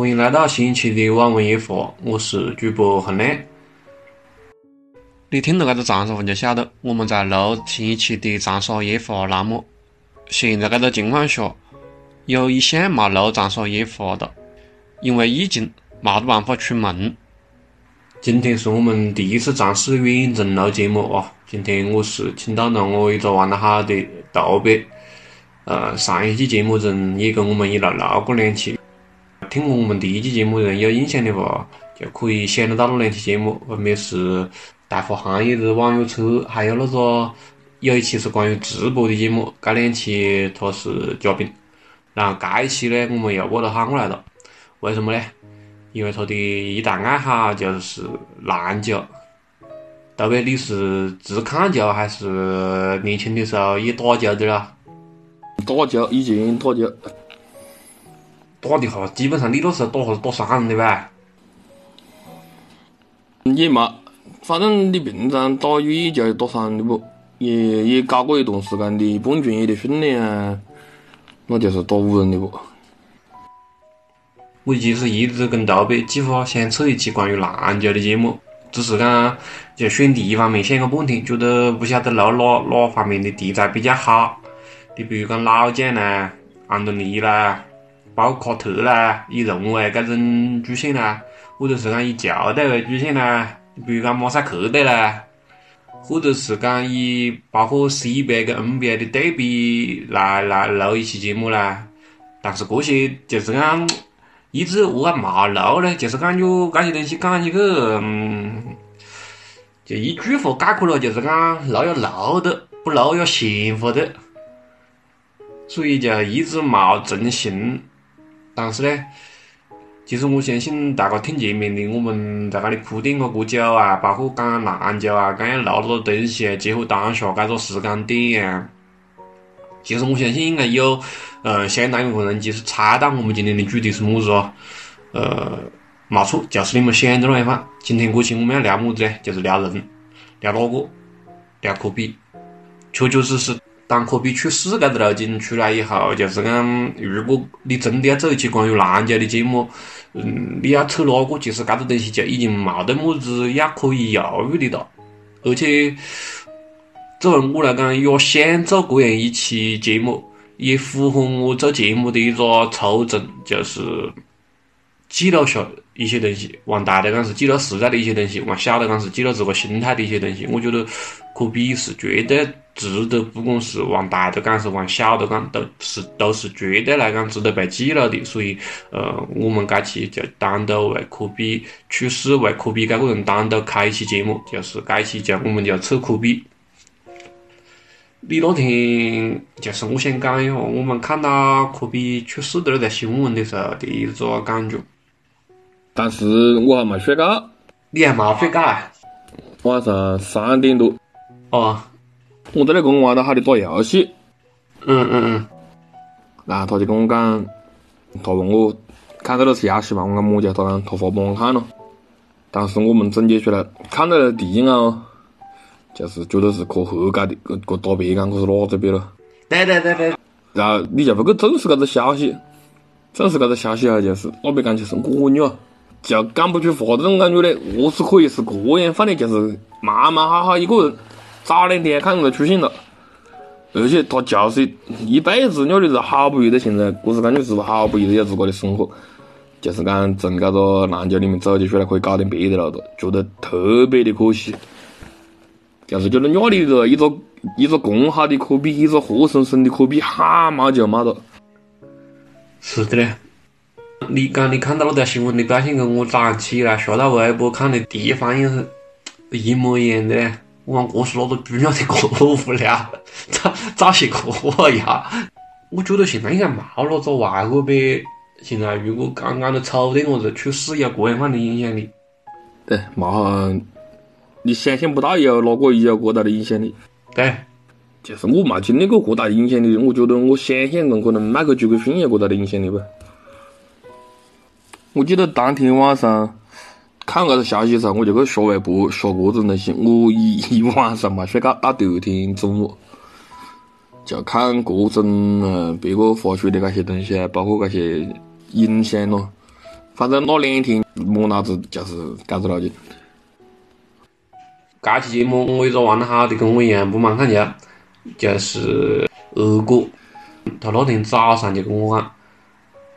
欢迎来到新一期的网文夜话，我是主播恒亮。你听到这个长沙话就晓得我们在录新一期的长沙夜话栏目。现在这个情况下，有一项没录长沙夜话的，因为疫情没得办法出门。今天是我们第一次尝试远程录节目啊！今天我是请到了我一个玩得好的豆别，呃，上一期节目中也跟我们一路录过两期。听过我们第一期节目的人有印象的话，就可以想得到那两期节目，分别是大货行业的网约车，还有那个有一期是关于直播的节目，这两期他是嘉宾。然后这一期呢，我们又把他喊过来了，为什么呢？因为他的一大爱好就是篮球。到底，你是只看球还是年轻的时候也打球的啦？打球，以前打球。打的话，基本上你那时候打哈是打伤人的吧？也没，反正你平常打羽球打伤的不？也也搞过一段时间的半专业的训练啊，那就是打五人的不？我其实一直跟豆别计划想扯一期关于篮球的节目，只是讲就选题方面想个半天，觉得不晓得录哪哪方面的题材比较好。你比如讲老将啦，安东尼啦。包括卡特啦，以人为搿种主线啦，或者是讲以球队为主线啦，比如讲马赛克队啦，或者是讲以包括 CBA 跟 NBA 的对比来来录一期节目啦。但是这些就是讲一直我还没录呢？就是感觉这些东西讲起去，嗯，就一句话概括了，就是讲录要录的，不录要闲乎的，所以就一直没成型。但是呢，其实我相信大家听前面的，我们在那里铺垫过多久啊，包括讲篮球啊，讲要录多东西啊，结合当下这个时间点啊，其实我相信应该有，呃，相当一部分人其实猜到我们今天的主题是么子哦，呃，没错，就是你们想的那样。今天这期我们要聊么子呢？就是聊人，聊哪个？聊科比，确确实实。当科比去世搿个路径出来以后，就是讲，如果你真的要做一期关于篮球的节目，嗯，你要扯哪个，其实搿个东西就已经冇得么子要可以犹豫的了。而且，作为我来讲，也想做这样一期节目，也符合我做节目的一个初衷，就是记录下一些东西。往大的讲是记录时代的一些东西，往小的讲是记录自个心态的一些东西。我觉得科比是绝对。值得，不管是往大的讲，是往小的讲，都是都是绝对来讲值得被记录的。所以，呃，我们这期就单独为科比去世，为科比这个人单独开一期节目，就是这期就我们就扯科比。你那天就是我想讲一下，我们看到科比去世的那条新闻的时候的一个感觉。当时我还没睡觉。你还没睡觉啊？晚上三点多。哦。我在那跟我玩得好的打游戏，嗯嗯嗯，然后他就跟我讲，他问我看到了是游戏嘛？我讲么子？他讲他发帮我看了，当时我们总结出来，看到了第一眼哦，就是觉得是可合格的，个个打别个可是哪这边了？对对对对。然后你就不去重视这个消息，重视这个消息啊，就是那边讲就是我女啊，就讲不出话这种感觉嘞。我是可以是这样放的？就是慢慢哈哈一个人。早两天看到出现了，而且他就是一辈子那里是好不容易的，现在我是感觉是好不容易有自个的生活，就是讲从这个篮球里面走起出来可以搞点别的了的，觉得特别的可惜。就是觉得那里的一个一个共好的科比，一个活生生的科比，哈嘛就没了。是的嘞，你刚你看到那条新闻的表现跟我早上起来刷到微博看的第一反应是一模一样的嘞。我讲我是哪个猪鸟的过无聊，找找些课呀！我觉得现在应该没哪个外国呗。现在如果刚刚的丑的我子去世有这样范的影响力，对，嘛，你想象不到有哪个有这大的影响力。对，就是我没经历过这大的影响力，我觉得我想象中可能迈克尔·杰克逊有这大的影响力吧。我记得当天晚上。看这个消息的时候，我就去刷微博，刷各种东西。我一一晚上没睡觉，到第二天中午就看各种呃别个发出的那些东西啊，包括那些影响咯。反正那两天没老子就是搞着了就。这期节目我一个玩得好的跟我一样不蛮看球，就是二哥，他那天早上就跟我讲，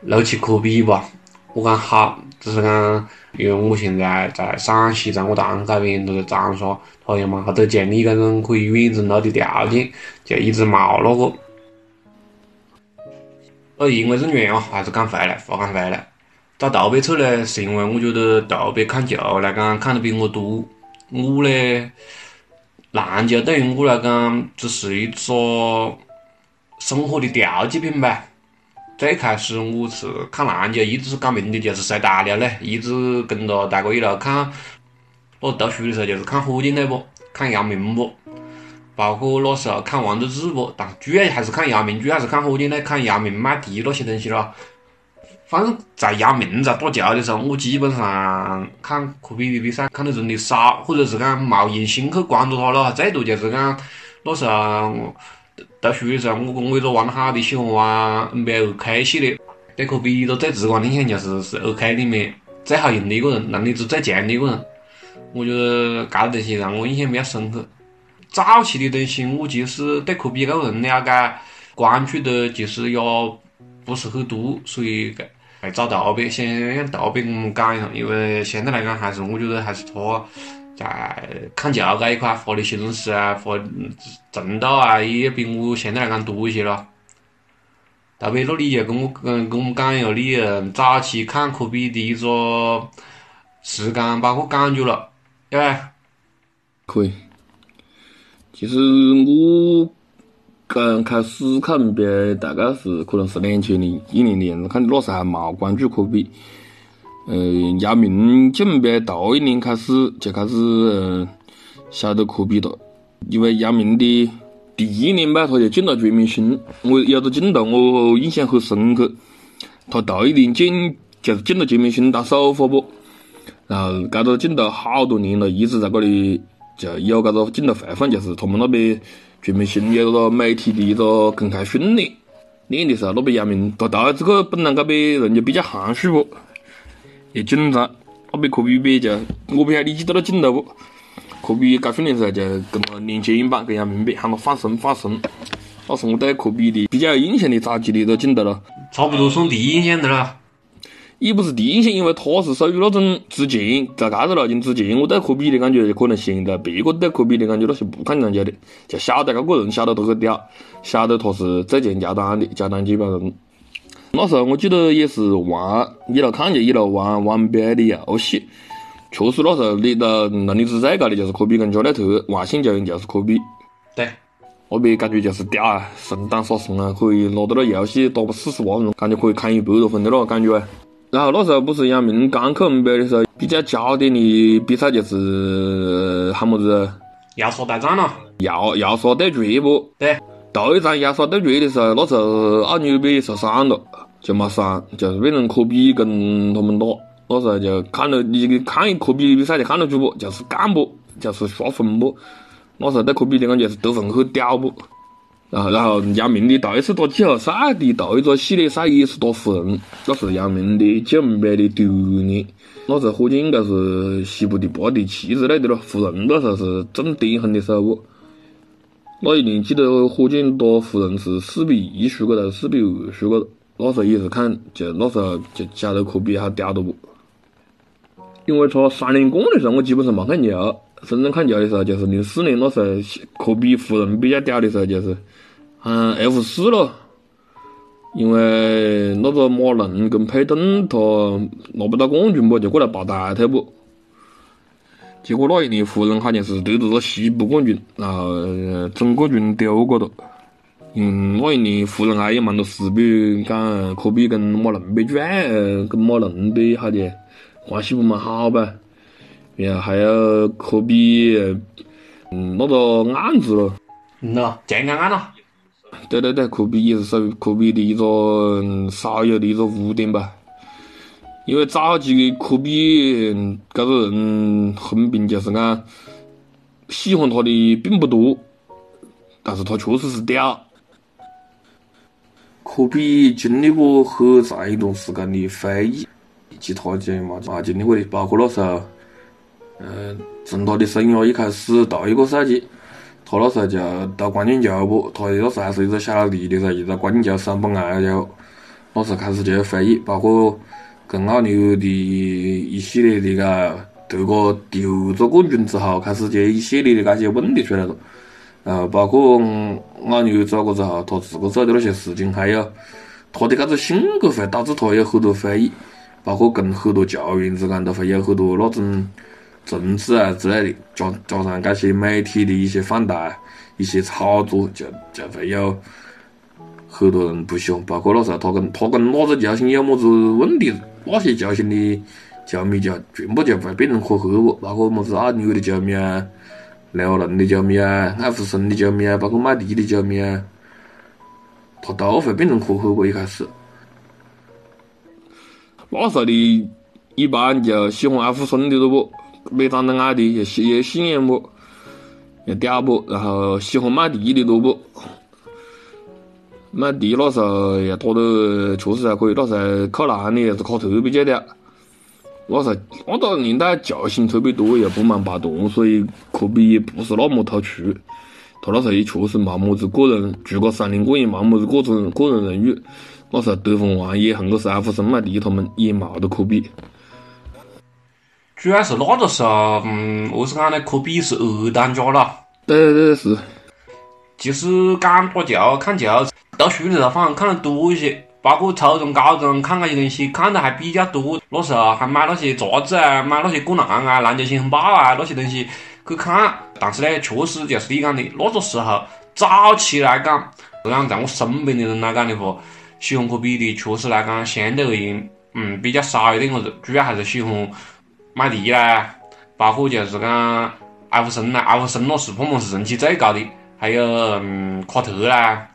录期科比吧，我讲好，只是讲因为我现在在陕西，在我堂这边都在长沙，他又嘛得像你这种可以远程录的条件，就一直没那个。我因为是远啊，还是赶回来，不赶回来。找豆贝扯呢，是因为我觉得豆贝看球来讲看得比我多。我呢，篮球对于我来讲只是一个生活的调剂品吧。最开始我是看篮球，一直是搞名的，就是随大了嘞，一直跟着大哥一路看。我读书的时候就是看火箭队不，看姚明不，包括那时候看王治郅不，但主要还是看姚明，主要是看火箭队，看姚明、麦迪那些东西咯。反正在姚明在打球的时候，我基本上看科比的比赛看的真的少，或者是讲冇用心去关注他了。最多就是讲那时候读书的时候，我跟我一个玩得好的喜欢玩 NBA 二 K 系列，对科比一个最直观的印象就是是二 K 里面最好用的一个人，能力值最强的一个人。我觉得这个东西让我印象比较深刻。早期的东西，我其实对科比这个人了解关注的，其实也不是很多，所以。来找豆贝，先让豆贝给我们讲一下，因为现在来讲，还是我觉得还是他在看球这一块发的心思啊，发程度啊，也比我现在来讲多一些了。特别，那你就跟我跟跟我们讲一下你早期看科比的一个时间，包括感觉了，对吧？可以。其实我。刚开始看 NBA 大概是可能是两千零一零年，看那时候还冇关注科比。嗯，姚明进 NBA 头一年开始就开始嗯晓得科比了，因为姚明的第一年吧，他就进了全明星，我有个镜头我印象很深刻，他头一年进就是进了全明星当首发不，然后这个镜头好多年了，一直在这里就有这个镜头回放，就是他们那边。全明星有个媒体的一个公开训练，练的时候，那边姚明他到这个本来这边人就比较含蓄不，也紧张。那边科比比就，我不晓得你记得那镜头不？科比刚训练时候就跟他连肩膀，跟姚明比，喊他放松放松。那是我对科比的比较有印象的早期的一个镜头了。差不多算第一印象的了。也不是第一印象，因为他是属于那种之前在这个路径之前，我对科比的感觉可能现在别个对科比的感觉那是不看人家的，就晓得这个人，晓得他很屌，晓得他是最强乔丹的乔丹接班人。那时候我记得也是玩一路看就一路玩玩 NBA 的游戏，确实那时候你的能力值最高的就是科比跟加内特，外线球员就是科比。对，那边感觉就是屌啊，神挡杀神啊，可以拿到那游戏打四十万人，感觉可以砍一百多分的那个感觉。然后那时候不是姚明刚去 NBA 的时候，比较焦点的比赛就是喊么子？亚沙大战了。亚亚沙对决不？对。头一场亚沙对决的时候，那时候奥尼尔被受伤了，就没上，就是变成科比跟他们打。那时候就看了，你看一科比的比赛就看得出不？就是干不？就是刷分不？那时候对科比的感觉是得分很屌不？然后，然后姚明的第一次打季后赛的头一个系列赛也是打湖人，那是姚明的进 NBA 的第二年。那时候火箭应该是西部第八、第七之类的咯，湖人那时候是正巅峰的时候不。那一年记得火箭打湖人是四比一输个的，四比二输个。那那时候也是看，就那时候就晓得科比好屌的不？因为他三连冠的时候，我基本上没看球。真正看球的时候，就是零四年那时候，科比湖人比较屌的时候，就是。嗯，F 四咯，因为那个马龙跟佩顿他拿不到冠军不，就过来抱大腿不。结果那一年湖人好像是得到了西部冠军，然后总冠军丢过了。嗯，那一年湖人还有蛮多事比，讲科比跟马龙被转，跟马龙被好的关系不蛮好吧？然后还有科比，嗯，那个案子咯。嗯呐，健康案咯。对对对，科比也是属于科比的一个少有的一个污点吧。因为早期的科比这个人横滨就是讲喜欢他的并不多，但是他确实是屌。科比经历过很长一段时间的非议，其他球员嘛啊经历过的，包括那时候，嗯，从他的生涯一开始到一个赛季，他那时候就到关键球不？他那时候还是一个小弟的时候，一个关键球上不来就，那时候开始就有非议，包括跟阿牛的一系列的个得个丢着冠军之后，开始就一系列的那些问题出来了。呃，包括阿牛走过之后，他自个做的那些事情，还有他的搿种性格，会导致他有很多非议，包括跟很多球员之间都会有很多那种争执啊之类的，加加上搿些媒体的一些放大、一些炒作，就就会有很多人不喜欢。包括那时候他跟他跟哪个球星有么子问题，那些球星的球迷就全部就会变成很黑，包括么子阿牛的球迷啊。辽宁的球迷啊，艾弗森的球迷啊，包括麦迪的球迷啊，他都会变成合伙过一开始。那时候的一般就喜欢艾弗森的多不？没长得矮的也喜也喜眼不？也屌不？然后喜欢麦迪的多不？麦迪那时候也打得确实还可以，那时候扣篮的也是卡特别久的。那时候那个年代球星特别多，也不忙拍段，所以科比也不是那么突出。他那时候也确实没么子个人，除个三连冠也没么子个人个人荣誉。那时候得分王也横个是艾弗森、麦迪他们，也没得科比。主要是那个时候，嗯，我是讲呢？科比是二当家了。对对对是。其实讲打球、看球，读书的时候反而看得多一些。包括初中、高中看那些东西看的还比较多，那时候还买那些杂志啊，买那些灌篮啊、篮球新闻报啊那些东西去看。但是呢，确实就是你讲的，那个时候早期来讲，就讲在我身边的人来讲的话，喜欢科比的确实来讲相对而言，嗯，比较少一点个子，主要还是喜欢麦迪啦，包括就是讲艾弗森啦，艾弗森那是他们是人气最高的，还有嗯卡特啦。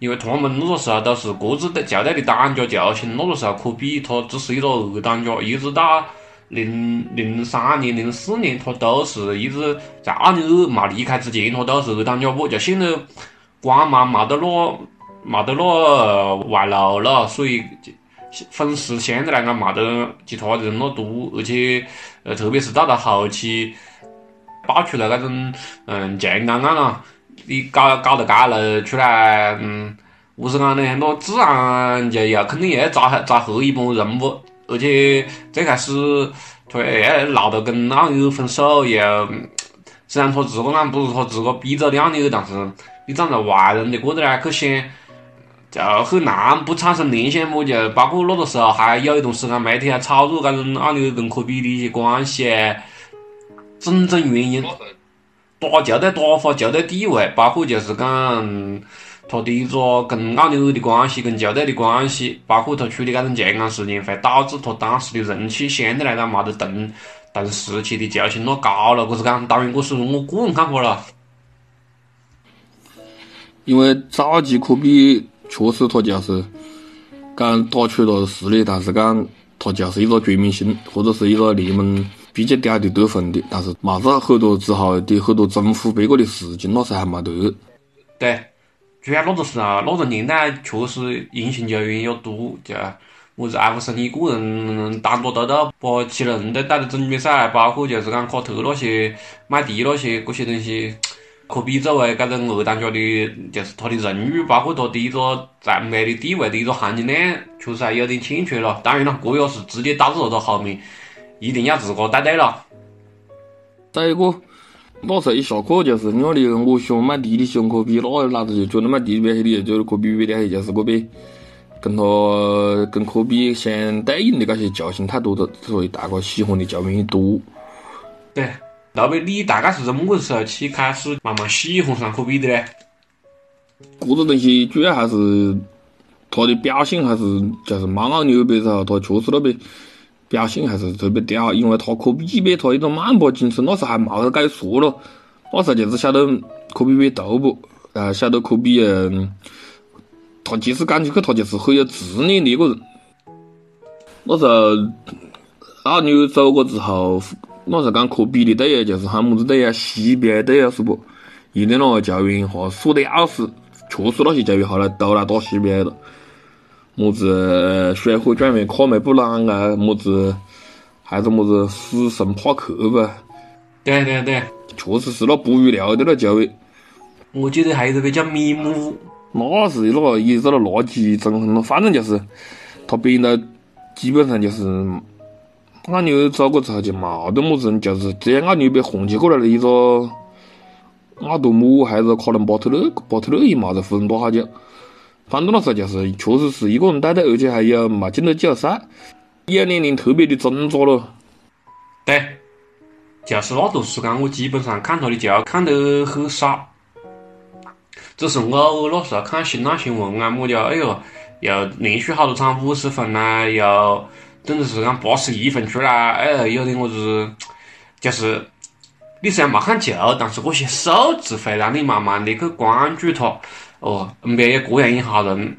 因为他们那个时候都是各自的球队的当家球星，那个时候科比他只是一个二当家，一直到零零三年、零四年，他都是一直在阿牛没离开之前，他都是二当家不？就现在光芒没得那没得那外露了，所以粉丝相对来讲没得其他人那多，而且呃，特别是到了后期爆出来那种嗯强奸案啊。你搞搞得街了出来，嗯，何是讲呢？那自然就要肯定也要遭遭黑一帮人物，而且最开始他要闹得跟阿牛分手，又虽然他自个讲不是他自个逼着的阿牛，但是你站在外人的角度来去想，就很难不产生联想么？就包括那个时候还有一段时间媒体还炒作搿种阿牛跟科比的一些关系啊，种种原因。打球队打法、球队地位，包括就是讲他的一个跟奥尼尔的关系、跟球队的关系，包括他处理搿种健康事件，会导致他当时的人气相对来讲没得同同时期的球星那高了。搿是讲，当然搿是我个人看法了。因为早期科比确实他就是讲打出了实力，但是讲他就是一个全明星或者是一个联盟。比较屌的得分的，但是嘛子很多之后的很多征服别个的事情，那时候还没得。对，主要那个时候那个年代确实英雄球员也多，就么子艾弗森一个人单打独斗把七人队带到总决赛，包括就是讲卡特那些、麦迪那些这些东西。科比作为搿种二当家的，就是他的荣誉，包括他的一个在美的地位的一个含金量，确实还有点欠缺了。当然了，这也是直接导致了他后面。一定要自个带队了。再一个，那时候一下课就是你那里，我喜欢麦迪，你喜欢科比，那老子就觉得麦迪比较厉害，觉得科比比较厉害，就是个别跟他跟科比相对应的那些球星太多了，所以大家喜欢的球员也多。对，特别你大概是从么子时候起开始慢慢喜欢上科比的呢？这个东西主要还是他的表现，还是就是蛮奥牛逼时候，他确实那边。表现还是特别屌，因为他科比比他一个曼巴精神，那时候还冇得解说了，那时候就是晓得科比比头部，啊，晓得科比嗯，他其实感觉去他就是很有执念的一个人。那时候阿牛走过之后，那时候讲科比的队啊，就是喊么子队啊，CBA 队啊，是不？一点那个球员哈说的要死，确实那些球员后来都来打 CBA 了。么子水火转为卡梅布朗啊，么子还是么子死神帕克吧？对对对，确实是那不预料的那教育。我记得还有个叫米姆，那是那个也是那垃圾整很了，反正就是他编的，基本上就是俺牛走过之后就冇得么子，就是只要俺牛被红起过来了一个。阿多姆还是卡伦巴特勒，巴特勒也冇在湖人打好久。反正那时候就是，确实是一个人带队，而且还有冇进到季后赛，也年龄特别的挣扎了。对，就是那段时间，我基本上看他的球看得很少，只是偶尔那时候看新浪新闻啊，么的，哎哟，又连续好多场五十分呐，又等于是讲八十一分出来，哎，有点我子，就是。你虽然没看球，但是这些数字会让你慢慢的去关注他。哦，NBA 也这样一哈人，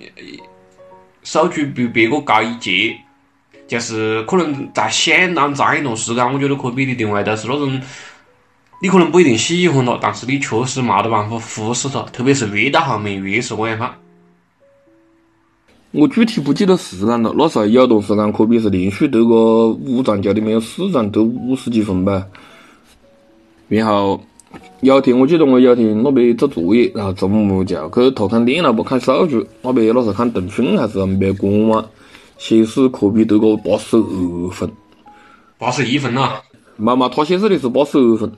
数据比别个高一截，就是可能在相当长一段时间，我觉得科比的定位都是那种，你可能不一定喜欢他，但是你确实没得办法忽视他，特别是越到后面越是这样哈。我具体不记得时间了，那时候有段时间科比是连续得个五场球里面有四场得五十几分吧。然后有天我记得我有天那边做作业，然后中午就去偷看电脑不看数据，那边那时候看腾讯还是 NBA 官网，显示科比得个八十二分，八十一分呐？妈妈，他显示的是八十二分。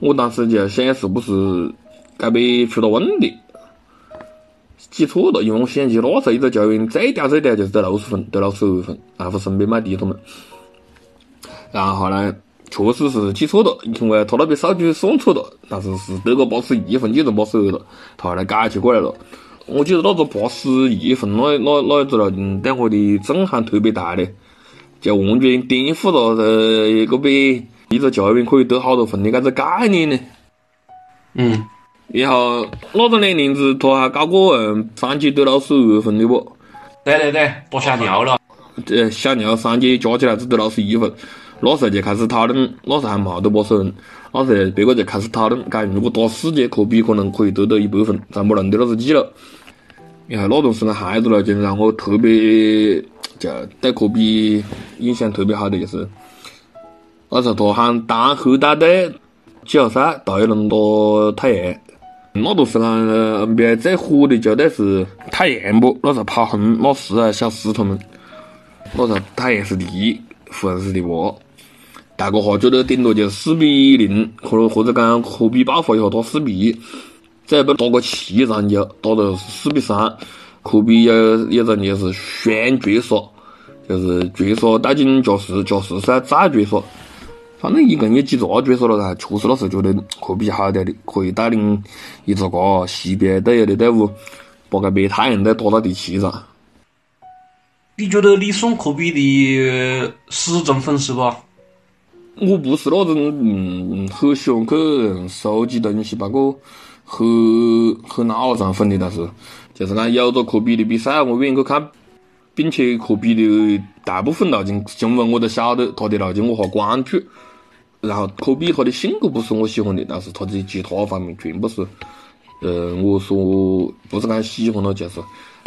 我当时就想是不是该边出了问题，记错了，因为我想起那时候一个球员最屌最屌就是得六十分，得六十二分，然后身边麦迪他们，然后呢？确实是记错了，因为他那边数据算错了，但是是得个八十一分，记成八十二了，他后来改起过来了。我记得那个八十一分那那那一子了，对我的震撼特别大的，就完全颠覆了呃这个边一个球员可以得好多分的这个概念呢。嗯，然后那个两年龄子他还搞过嗯三级得六十二分的不？对对对，打小牛了。这小牛三级加起来只得六十一分。那时候就开始讨论，那时候还冇得八十分，那时候别个就开始讨论，讲如果打四届，科比可能可以得到一百分，才没轮到那个季了。然后那段时间还子了，就让我特别就对科比印象特别好的就是，那时候他喊单核带队季后赛对轮到太阳，那段时间 NBA 最火的球队是太阳不？那时候跑轰那时啊、小斯他们，那时候太阳是第一，湖人是第二。大个哈觉得顶多就四比零，或者或者讲科比爆发一下打四比一，再不打个七场球，打的四比三，科比有有种就是双绝杀，就是绝杀带进加时，加时赛再绝杀，反正一共有几个绝杀了噻。确实那时候觉得科比好点的，可以带领一支个西边队友的队伍，把个别太阳队打到第七场。你觉得你算科比的死忠粉丝不？我不是那种嗯很喜欢去收集东西，包括很很脑残粉的，但是就是讲有个科比的比赛，我愿意去看，并且科比的大部分路径新闻我都晓得，他的路径我还关注。然后科比他的性格不是我喜欢的，但是他的其他方面全部是，呃，我说不是讲喜欢他，就是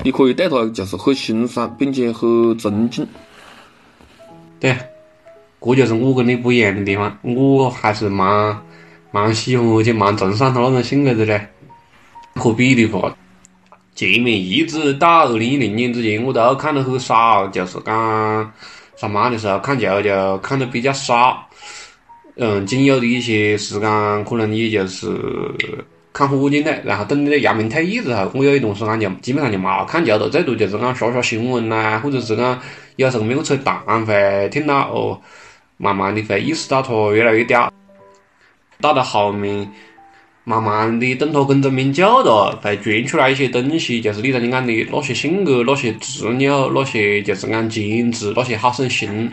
你可以对他就是很欣赏，并且很尊敬。对。这就是我跟你不一样的地方，我还是蛮蛮喜欢而且蛮崇尚他那种性格的嘞。可比的话，前面一直到二零一零年之前，我都看得很少，就是讲上班的时候看球就看得比较少。嗯，仅有的一些时间，可能也就是看火箭队，然后等那个姚明退役之后，我有一段时间就基本上就没看球了，最多就是讲刷刷新闻呐，或者是讲有时候没个扯淡会听到哦。慢慢的会意识到他越来越屌，到了后面，慢慢的等他跟着面久了，会传出来一些东西，就是你刚才讲的那些性格、那些执拗、那些就是讲坚持、那些好胜心，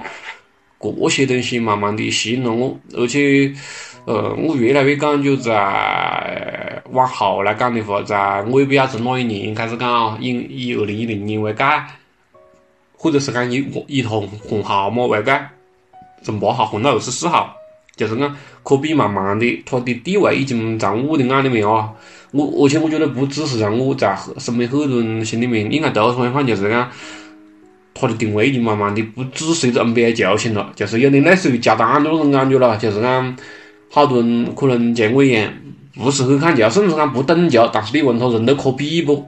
这些东西慢慢的吸引了我，而且，呃，我越来越感觉在往后来讲的话，在我也不晓得从哪一年开始讲啊，以以二零一零年为界，或者是讲以以同换号码为界。从八号混到二十四号，就是讲科比慢慢的，他的地位已经在我的眼里面啊，我而且我觉得不只是让我在身边很多人心里面，应该都是相反，就是讲他的定位已经慢慢的不只是一个 NBA 球星了，就是有点类似于乔丹那种感觉了，就是讲好多人可能见我一眼不是很看球，甚至讲不懂球，但是你问他认得科比不？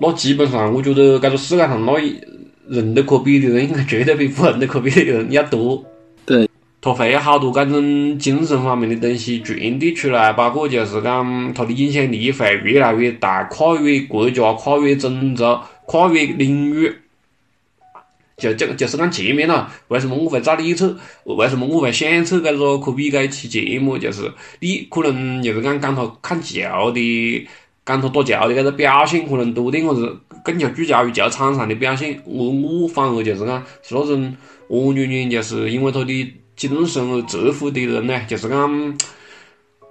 那基本上我觉得这个世界上那认得科比的人，应该绝对比不认得科比的人要多。他会有好多这种精神方面的东西传递出来，包括就是讲他的影响力会越来越大，跨越国家、跨越种族、跨越领域。就就就是讲前面了，为什么我会找你扯？为什么我会想扯这个科比这一期节目？就是你可能就是讲讲他看球的，讲他打球的这个表现可能多点，或者更加聚焦于球场上的表现。我我反而就是讲是那种完完全全就是因为他的。精神而折服的人呢，就是讲，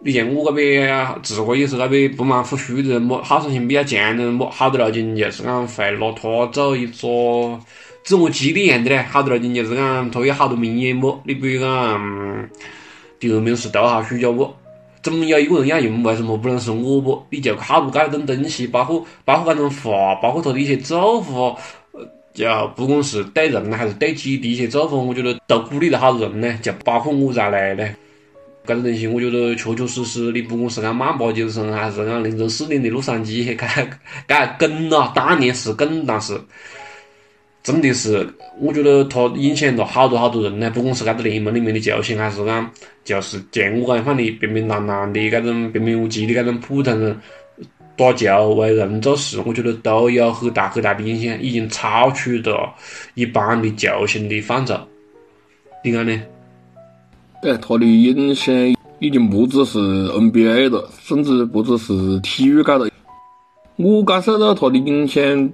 你像我这边自个也是那边不满不虚的人么，好胜心比较强的人么，好得了劲就是讲会拿他做一个自我激励一样的嘞，好得了劲就是讲他有好多名言么，你比如讲，第二名是逗号虚假不，总有一个人要用，为什么不能是我不？你就好多这种东西，包括包括这种话，包括他的一些做法。就不管是对人还是对己的一些做法，我觉得都鼓励了好多人呢，就包括我在内呢。搿种东西，我觉得确确实实，你不管是讲曼巴精神，还是讲凌晨四点的洛杉矶，搿搿梗啊，当年是梗，但是真的是，我觉得他影响了好多好多人呢。不管是搿个联盟里面的球星，还是讲就是像我搿样的平平淡淡的搿种平平无奇的搿种普通人。打球为人做事，我觉得都有很大很大的影响，已经超出了一般的球星的范畴。你看呢？对，他的影响已经不只是 NBA 了，甚至不只是体育界了。我感受到他的影响，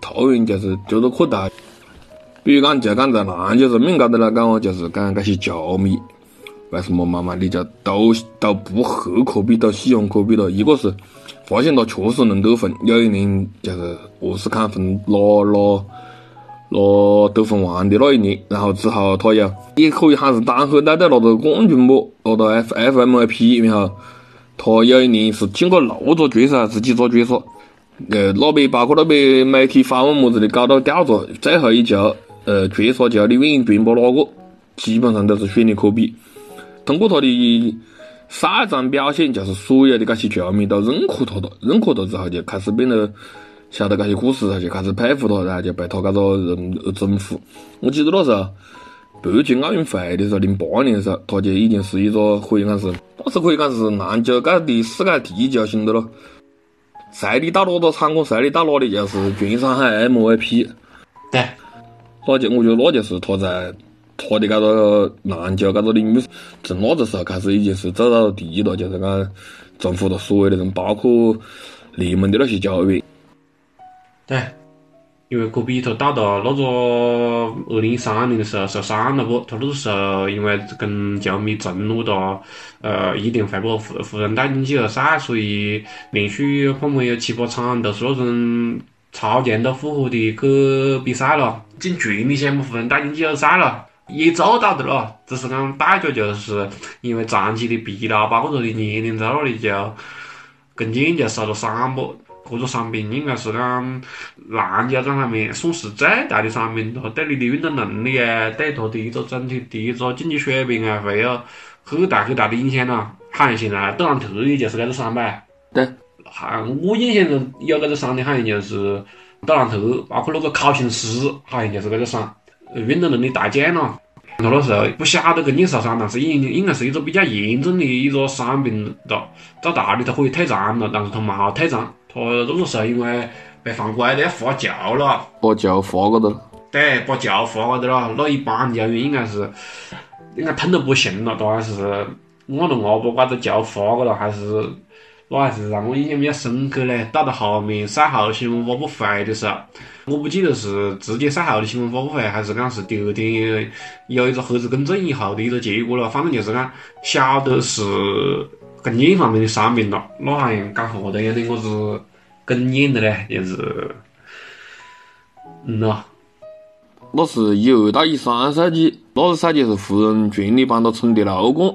突然就是觉得扩大。比如讲，就讲在篮球层面高头来讲哦，就是讲这些球迷为什么慢慢的就都都不黑科比，都喜欢科比了？一个是。发现他确实能得分，有一年就是沃斯坎分拿拿拿得分王的那一年，然后之后他又也可以喊是单核带队拿到冠军不？拿到 F F M V P，然后他有一年是进过六个决赛，是几个决赛？呃，那边包括那边媒体访问么子的，搞到调查，最后一球，呃，绝杀球你愿意传播哪个？基本上都是选的科比，通过他的。赛场表现就是所有的这些球迷都认可他了，认可他之后就开始变得晓得这些故事，就开始佩服他，然后就被他这个人而征服。我记得那时候北京奥运会的时候，零八年的时候，他就已经是一个可以讲是，那是可以讲是篮球界的世界第一球星的了。谁的到哪个场馆，谁的到哪里就是全上海 MVP。对，那就我觉得那就是他在。他的这个篮球这个领域，从那个时候开始已经是走到第一了，就是讲征服了所有的人，包括联盟的那些球员。对，因为科比他到了那个二零一三年的时候受伤了不？他那个时候因为跟球迷承诺了，呃，一定会把湖湖人带进季后赛，所以连续后面有七八场都是那种超强度负荷的去比赛了，尽全力想把湖人带进季后赛了。也做到的了，只是讲代价就是因为长期的疲劳，包括他的年龄在那里就跟腱就受了伤不？这个伤病应该是讲篮球这方面算是最大的伤病，它对你的运动能力啊，对他的一个整体的一个竞技水平啊，会有很大很大的影响咯。好像现在杜兰特也就是这个伤呗。对。好，我印象中有这个伤的，好像就是杜兰特，包括那个考辛斯，好像就是这个伤。运动能力大减了，他那时候不晓得跟腱受伤，但是应应该是一个比较严重的一个伤病了。到大的他可以退场了，但是他没退场，他那个时候因为被犯规的要罚球了，把球罚过的了。对，把球罚过的了。那一般球员应该是应该痛得不行了，当然是按着阿把这个球罚过了，还是。那还是让我印象比较深刻嘞。到了后面赛后新闻发布会的时候，我不记得是直接赛后的新闻发布会，还是讲是第二天有一个核磁共振以后的一个结果了。反正就是讲晓得是跟腱方面的伤病了。那好像讲话都有点我是哽咽的嘞，就是，嗯呐。那是一二到一三赛季，那个赛季是湖人全力帮他冲的了欧冠。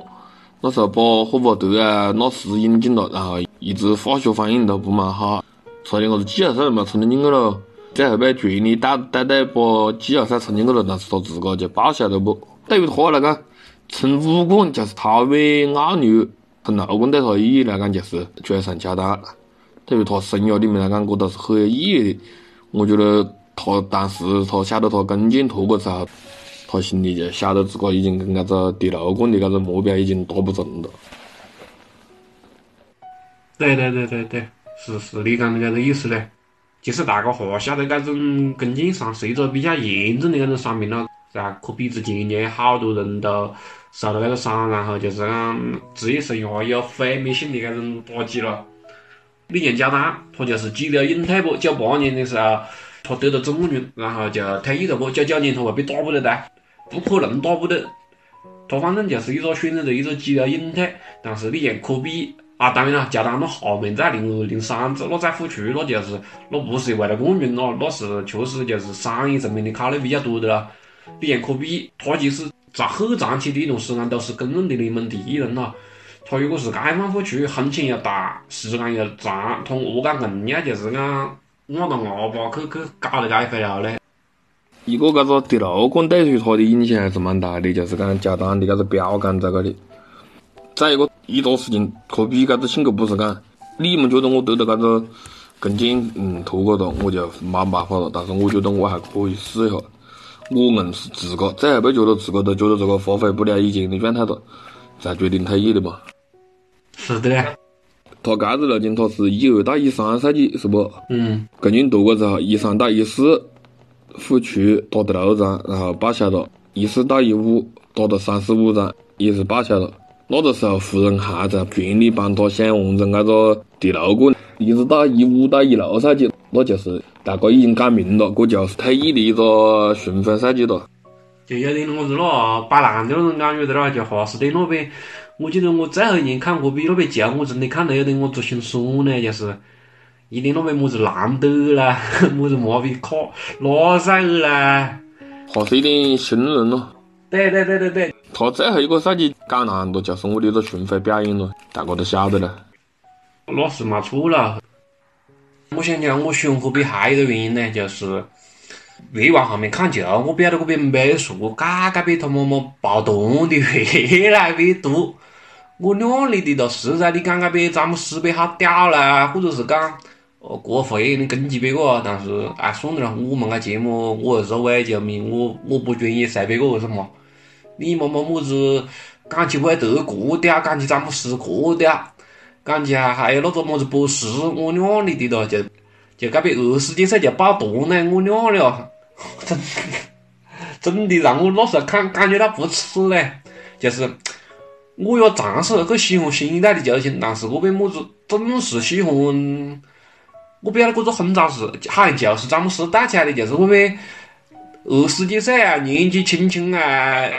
那时候把霍华德啊、纳斯引进了，然后一直化学反应都不蛮好，差点我是季后赛都没冲进去了，最后被全力带带队把季后赛冲进去了，但是他自个就报销了不？对于他来讲，冲五冠就是他为奥牛，冲六冠对他意义来讲就是雪上加霜。对于他生涯里面来讲，这都是很有意义的。我觉得他当时他晓得他跟进脱过之后，他心里就晓得自个已经跟这个第六冠的这个目标已经达不成了。对对对对对，是是你讲的这个意思嘞。其实大家哈晓得这种跟腱伤是一个比较严重的这种伤病了，噻，可比之前年好多人都受了这个伤，然后就是讲职业生涯有毁灭性的这种打击了。李健家丹，他就是激流勇退不？九八年的时候，他得了重病，然后就退役了不？九九年他会被打不得的，不可能打不得。他反正就是一个选择了一个激流勇退。但是你像科比啊，当然了，加丹那后面在零二零三子，那在复出，那就是那不是为了冠军了，那是确实就是商业层面的考虑比较多的了。李健可比他其实在很长期的一段时间都是公认的联盟第一人了。他如果是该放复出，风险又大，时间又长，他何敢硬要就是讲按到阿巴去去搞了这一回了嘞？一个这个第六冠对于他的影响还是蛮大的，就是讲加丹的这个标杆在这里。再一个，一个事情，科比这个性格不是讲，你们觉得我得了这个跟腱嗯脱过了，我就没办法了。但是我觉得我还可以试一下。我硬是自个最后不觉得自个都觉得这个发挥不了以前的状态了，才决定退役的嘛。是的嘞，他这子路径他是一二到一三赛季是不？嗯，跟进夺过之后，一三到一四复出打的六场，然后报销了；一四到一五打的三十五场，也是报销了。那个时候湖人还在全力帮他想完成这个第六冠，一直到一五到一六赛季，那就是大家已经讲明了，这就是退役的一个顺风赛季了。就有点么子了，摆烂的那种感觉的啦，就哈士的那边。我记得我最后一年看科比那边球，我真的看得有点我足心酸呢，就是一点那边么子兰德啦，么子马比卡拉塞尔啦，还是一点新人咯。对对对对对，他最后一个赛季搞烂了，就是我的一个巡回表演了，大家都晓得了。那是没错了。我想讲，我喜欢科比还有一个原因呢，就是越往后面看球，我不晓得这边美术改改比他妈妈爆弹的越来越多。我两里的都实在你讲个别詹姆斯比好屌啦，或者是讲哦过会你攻击别个，但是哎算了，我们个节目我是伪球迷，我我不专业赛别个为什么？你么么么子讲起韦德过屌，讲起詹姆斯过屌，讲起还还有那个么子波什，我两里的了就就个别二十几岁就爆弹呢，我两里哦，真真的让我那时候看感觉到不齿嘞，就是。我要尝试去喜欢新一代的球星，但是我边么子总是喜欢，我不晓得这个风潮是好像就是詹姆斯带起来的，就是我们二十几岁啊，年纪轻轻啊，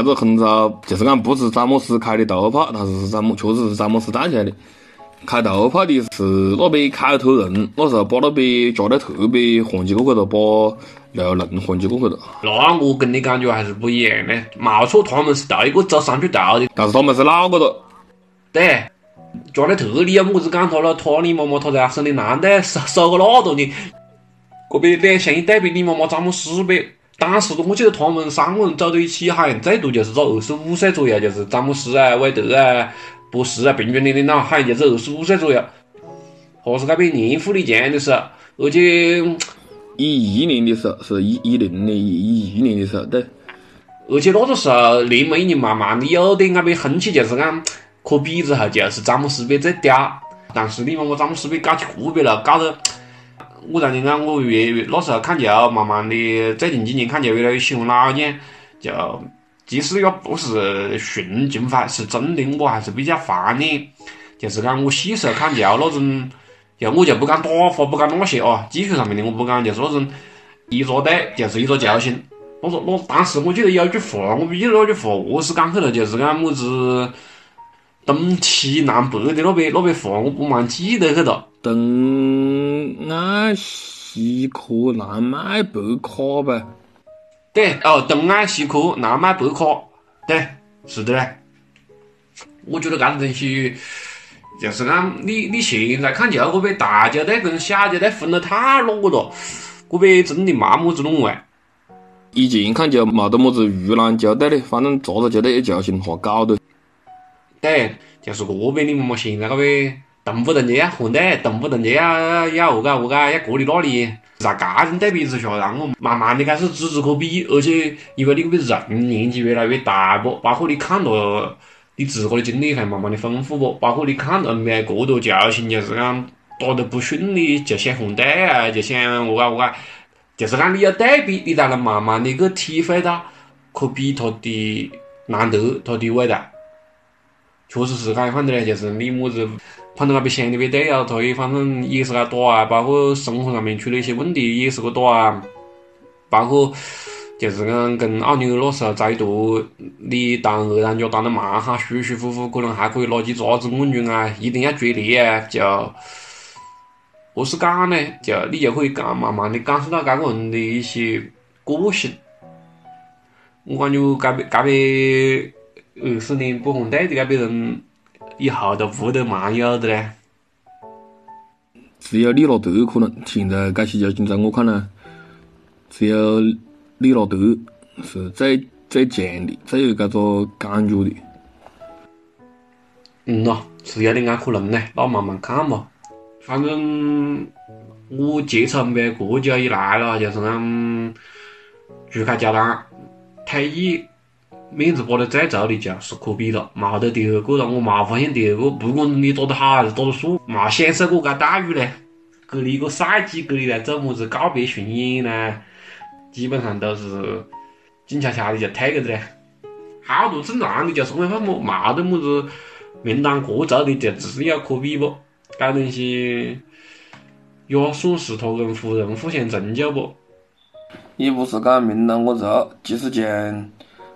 这个风潮就是讲不是詹姆斯开的头炮，但是是詹姆确实是詹姆斯带起来的。开头炮的是那边凯特人，那时候把那边加内特别换起过去了，把刘能换起过去了。那我跟你感觉还是不一样的，没错，他们是第一个走上去投的，但是他们是老个了。对，加内特你有么子讲他了？他你妈妈他在森林篮队守守个那多年，这边两相一对比，你妈妈詹姆斯呗。当时我记得他们三个人走到一起，好像最多就是在二十五岁左右，就是詹姆斯啊、韦德啊。波什啊，平均年龄了，好像就是二十五岁左右。还是那边年富力强的时候，而且一一年的时候是一一零年、一一年的时候，对。而且那个时候联盟已经慢慢的有点那边风气，就是讲科比之后就是詹姆斯比最屌。但是你问我詹姆斯被搞起个别了，搞得我曾经讲我越那时候看球，慢慢的最近几年看球越来越喜欢老将，就。即使也不是纯情怀，是真的，我还是比较怀念，就是讲我细时候看球那种，就我就不讲打法，不讲那些啊，技术上面的我不讲，就是那种一个队就是一个球星。我说我当时我记得有句话，我不记得那句话何是讲去了，就是讲么子东西南北的那边那边话，我不蛮记得去了。东爱西科南麦北卡呗。对哦，东爱西科，南麦北卡，对，是的嘞。我觉得搿个东西就是讲你你现在看就，这边大家都跟小家都分得太裸了，这边真的没么子弄玩。以前看就没得么子娱乐交代的，反正坐着就得就行，瞎搞的。对，就是这边你们嘛，现在这边动不动就要换队，动不动就要要何个何个，要过你那里，在这种对比之下，让我慢慢的开始支持可比，而且因为你这边人年纪越来越大不，包括你看到你自个的经历会慢慢的丰富不，包括你看到没过多球星，就是讲打得不顺的就想换队啊，就想何个何个。就是讲你要对比，你才能慢慢的去体会到可比他的难得，他的伟大。确实是讲反正嘞，就是你么子碰到那边想的不对啊，他也反正也是个打啊，包括生活上面出了一些问题也是个打啊，包括就是讲跟二牛那时候在一坨，你当二当家当得慢哈，舒舒服服，可能还可以拿起爪子稳住啊，一定要决裂啊，就。何是讲呢？就你就可以感慢慢的感受到这个人的一些个性。我感觉这边这边二十年不混队的这边人，以后都不得蛮有的嘞。只有利拉德可能，现在这些球星在我看来，只有利拉德是最最强的，最有这个感觉的。嗯呐，是有点安可能嘞，那慢慢看吧。反正我接触没过久以来了，就是讲珠海教练退役，面子拔得最足的就是科比了，没得第二个了。我没发现第二个，不管你打得好还是打得输，没享受过搿待遇嘞。给你一个赛季，给你来做么子告别巡演呢？基本上都是静悄悄的就退个子嘞。好多正常的就是为什么没得么子名单过足的，就只有科比不？搿东西也算是他跟湖人互相成就不？也不是讲名单过足，其实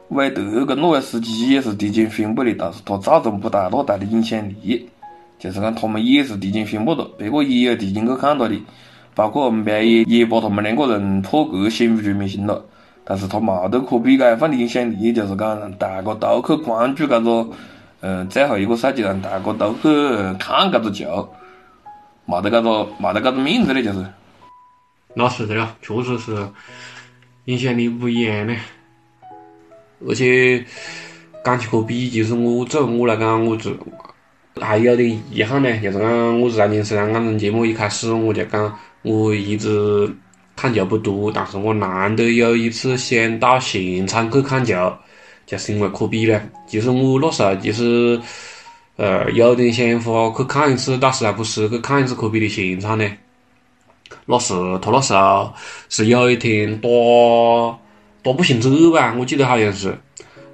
韦德跟诺维斯基也是提前宣布的，但是他造成不大那大的影响力。就是讲他们也是提前宣布的，别个也有提前去看到的，包括 NBA 也把他们两个人破格选入全明星了。但是他没得可比这份的影响力，就是讲让大家都去关注这个。嗯，最后一个赛季让大家都去看搿个球，没得搿个没得搿个面子的，就是。那是的了，确实是影响力不一样的。而且讲起科比，其实我作为我来讲，我就还有点遗憾呢，就是讲我是在电视上，讲节目一开始我就讲，我一直看球不多，但是我难得有一次想到现场去看球。就是因为科比嘞，其实我那时候其实，呃，有点想法去看一次到斯莱普斯去看一次科比的现场呢。那是他那时候是有一天打打步行者吧，我记得好像是，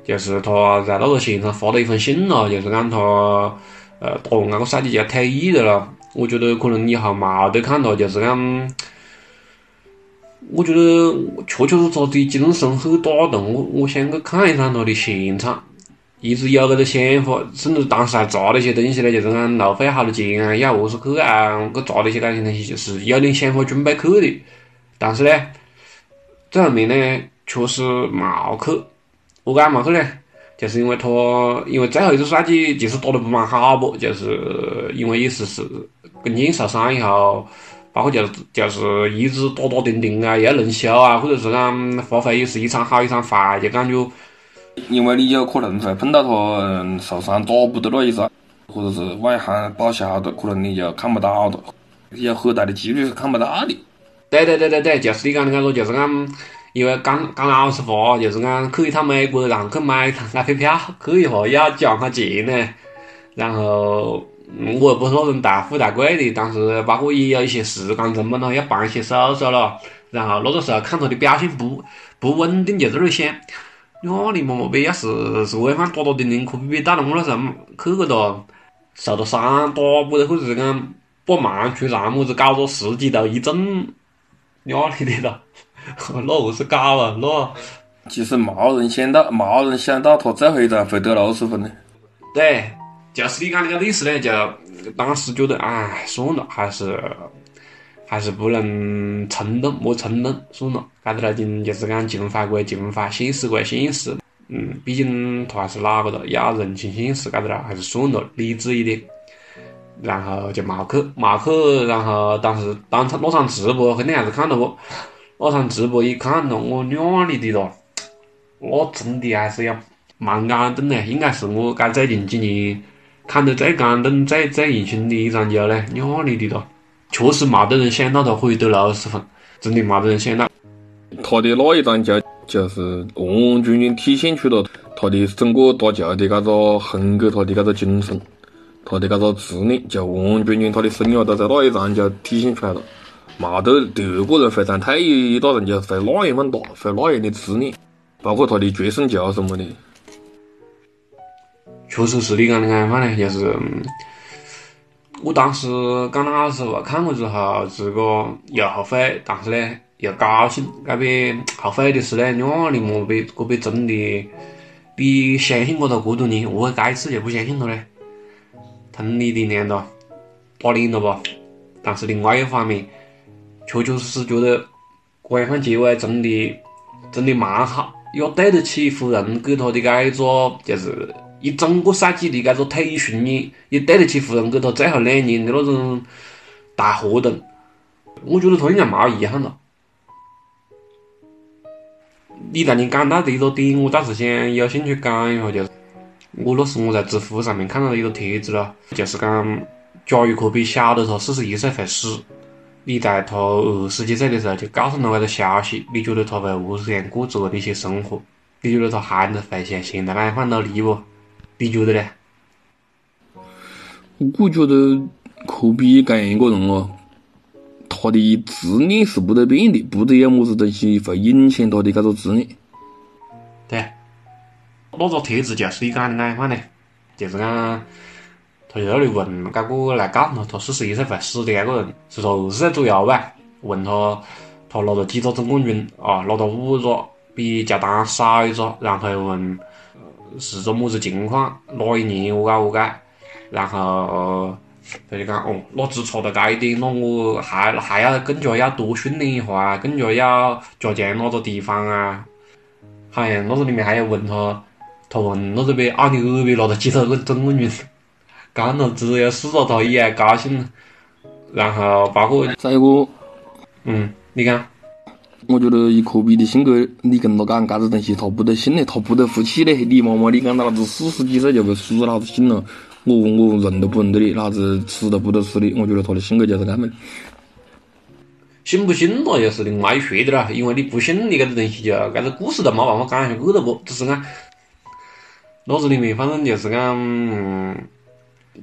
就是他在那个现场发了一封信咯，就是讲他呃打完那个赛季就要退役的了。我觉得可能以后冇得看他，就是讲。我觉得确确实实的精神很打动我，我想去看一场他的现场，一直有搿个想法，甚至当时还查了一些东西呢，就是讲路费好多钱啊，要何是去啊，去查了一些搿些东西，就是有点想法准备去的，但是呢，最后面呢确实冇去，何解冇去呢？就是因为他，因为最后一次赛季其实打得不蛮好不，就是因为也是是跟腱受伤以后。包括就是就是一直打打停停啊，又轮休啊，或者是讲发挥也是一场好一场坏，就感觉。因为你有可能会碰到他受伤打不得那一次，或者是外行报销的，可能你就看不到了，有很大的几率是看不到的。对对对对对，就是你讲的那个，就是讲，因为刚刚老实话，就是讲去一趟美国，然后去买一趟那飞票，去一下要几万块钱呢，然后。我又不是那种大富大贵的，但是包括也有一些时间成本咯，要办一些手续咯。然后那个时候看他的表现不不稳定，就在那想，呀，你妈妈逼要是是为方打打停停，可不比到了我那时候去个哒，受到伤打不得，或者是讲把忙出让么子搞个十几度一阵，压力的哒，那我是搞了？那其实没人想到，没人想到他最后一场会得六十分呢。对。就是你讲那个意思呢，就当时觉得，哎，算了，还是还是不能冲动，莫冲动，算了。搿个事情就是讲情怀归情怀，现实归现实。嗯，毕竟他还是哪个的，要认清现实，搿个啦，还是算了，理智一点。然后就没去，没去，然后当时当场那场直播，肯定还是看到过。那场直播一看到，我两里的咯，那真的还是要蛮感动嘞，应该是我该最近几年看得最感动、最最用心的一场球嘞，两里的咯，确实没得人想到他可以得六十分，真的没得人想到。他的那一张球就是完完全全体现出了他的整个打球的这个风格，他的这个精神，他的这个执念，就完完全全他的生涯都在那一场就体现出来了。没得第二个人会像退役大人就会那样么打，会那样的执念，包括他的决胜球什么的。确实是你讲的安放呢，就是我当时刚那时候看过之后，自个又后悔，但是呢又高兴。这边后悔的是呢，两年莫被这被真的，你相信过他过多年，为何这一次就不相信他呢？同你的年了，打脸了吧？但是另外一方面。确确实实觉得，官方结尾真的真的蛮好，也对得起湖人给他的这个就是一整个赛季的这个体训也也对得起湖人给他最后两年的那种大活动。我觉得他应该没遗憾了。你在你讲到的一个点，我倒是想有兴趣讲一下，就是我那时我在知乎上面看到一个帖子了，就是讲，假如科比晓得他四十一岁会死。你在他二十几岁的时候就告诉他这个消息，你觉得他会何是样过着的一些生活？你觉得他还能会像现在那样努力不？你觉得呢？我觉得科比这样一个人哦，他的执念是不得变的，不得有么子东西会影响他的这个执念。对，那个帖子就是你讲的那样的，就是讲。他就在那里问，这个来告诉他，他四十一岁会死的那个人是他二十岁左右吧？问他，他拿了几个总冠军啊？拿了五个，比乔丹少一个。然后又问是个么子情况？哪一年我该我该？然后他就讲哦，那只差了这一点，那我还还要更加要多训练一下，更加要加强哪个地方啊？好像那个里面还有问他，他问那个别奥尼尔别拿了几多个总冠军？干了，只有死了，他也高兴。然后包括再一个，嗯，你看，我觉得以科比的性格，你跟他讲搿子东西，他不得信嘞，他不得服气嘞。你妈妈，你讲老子四十几岁就会死，老子信了。我我认都不认得你，老子吃都不得吃的。我觉得他的性格就是这么。信不信那又是另外一说的啦，因为你不信，你搿个东西就搿个故事都没办法讲下去了不？只是讲，脑子里面反正就是讲。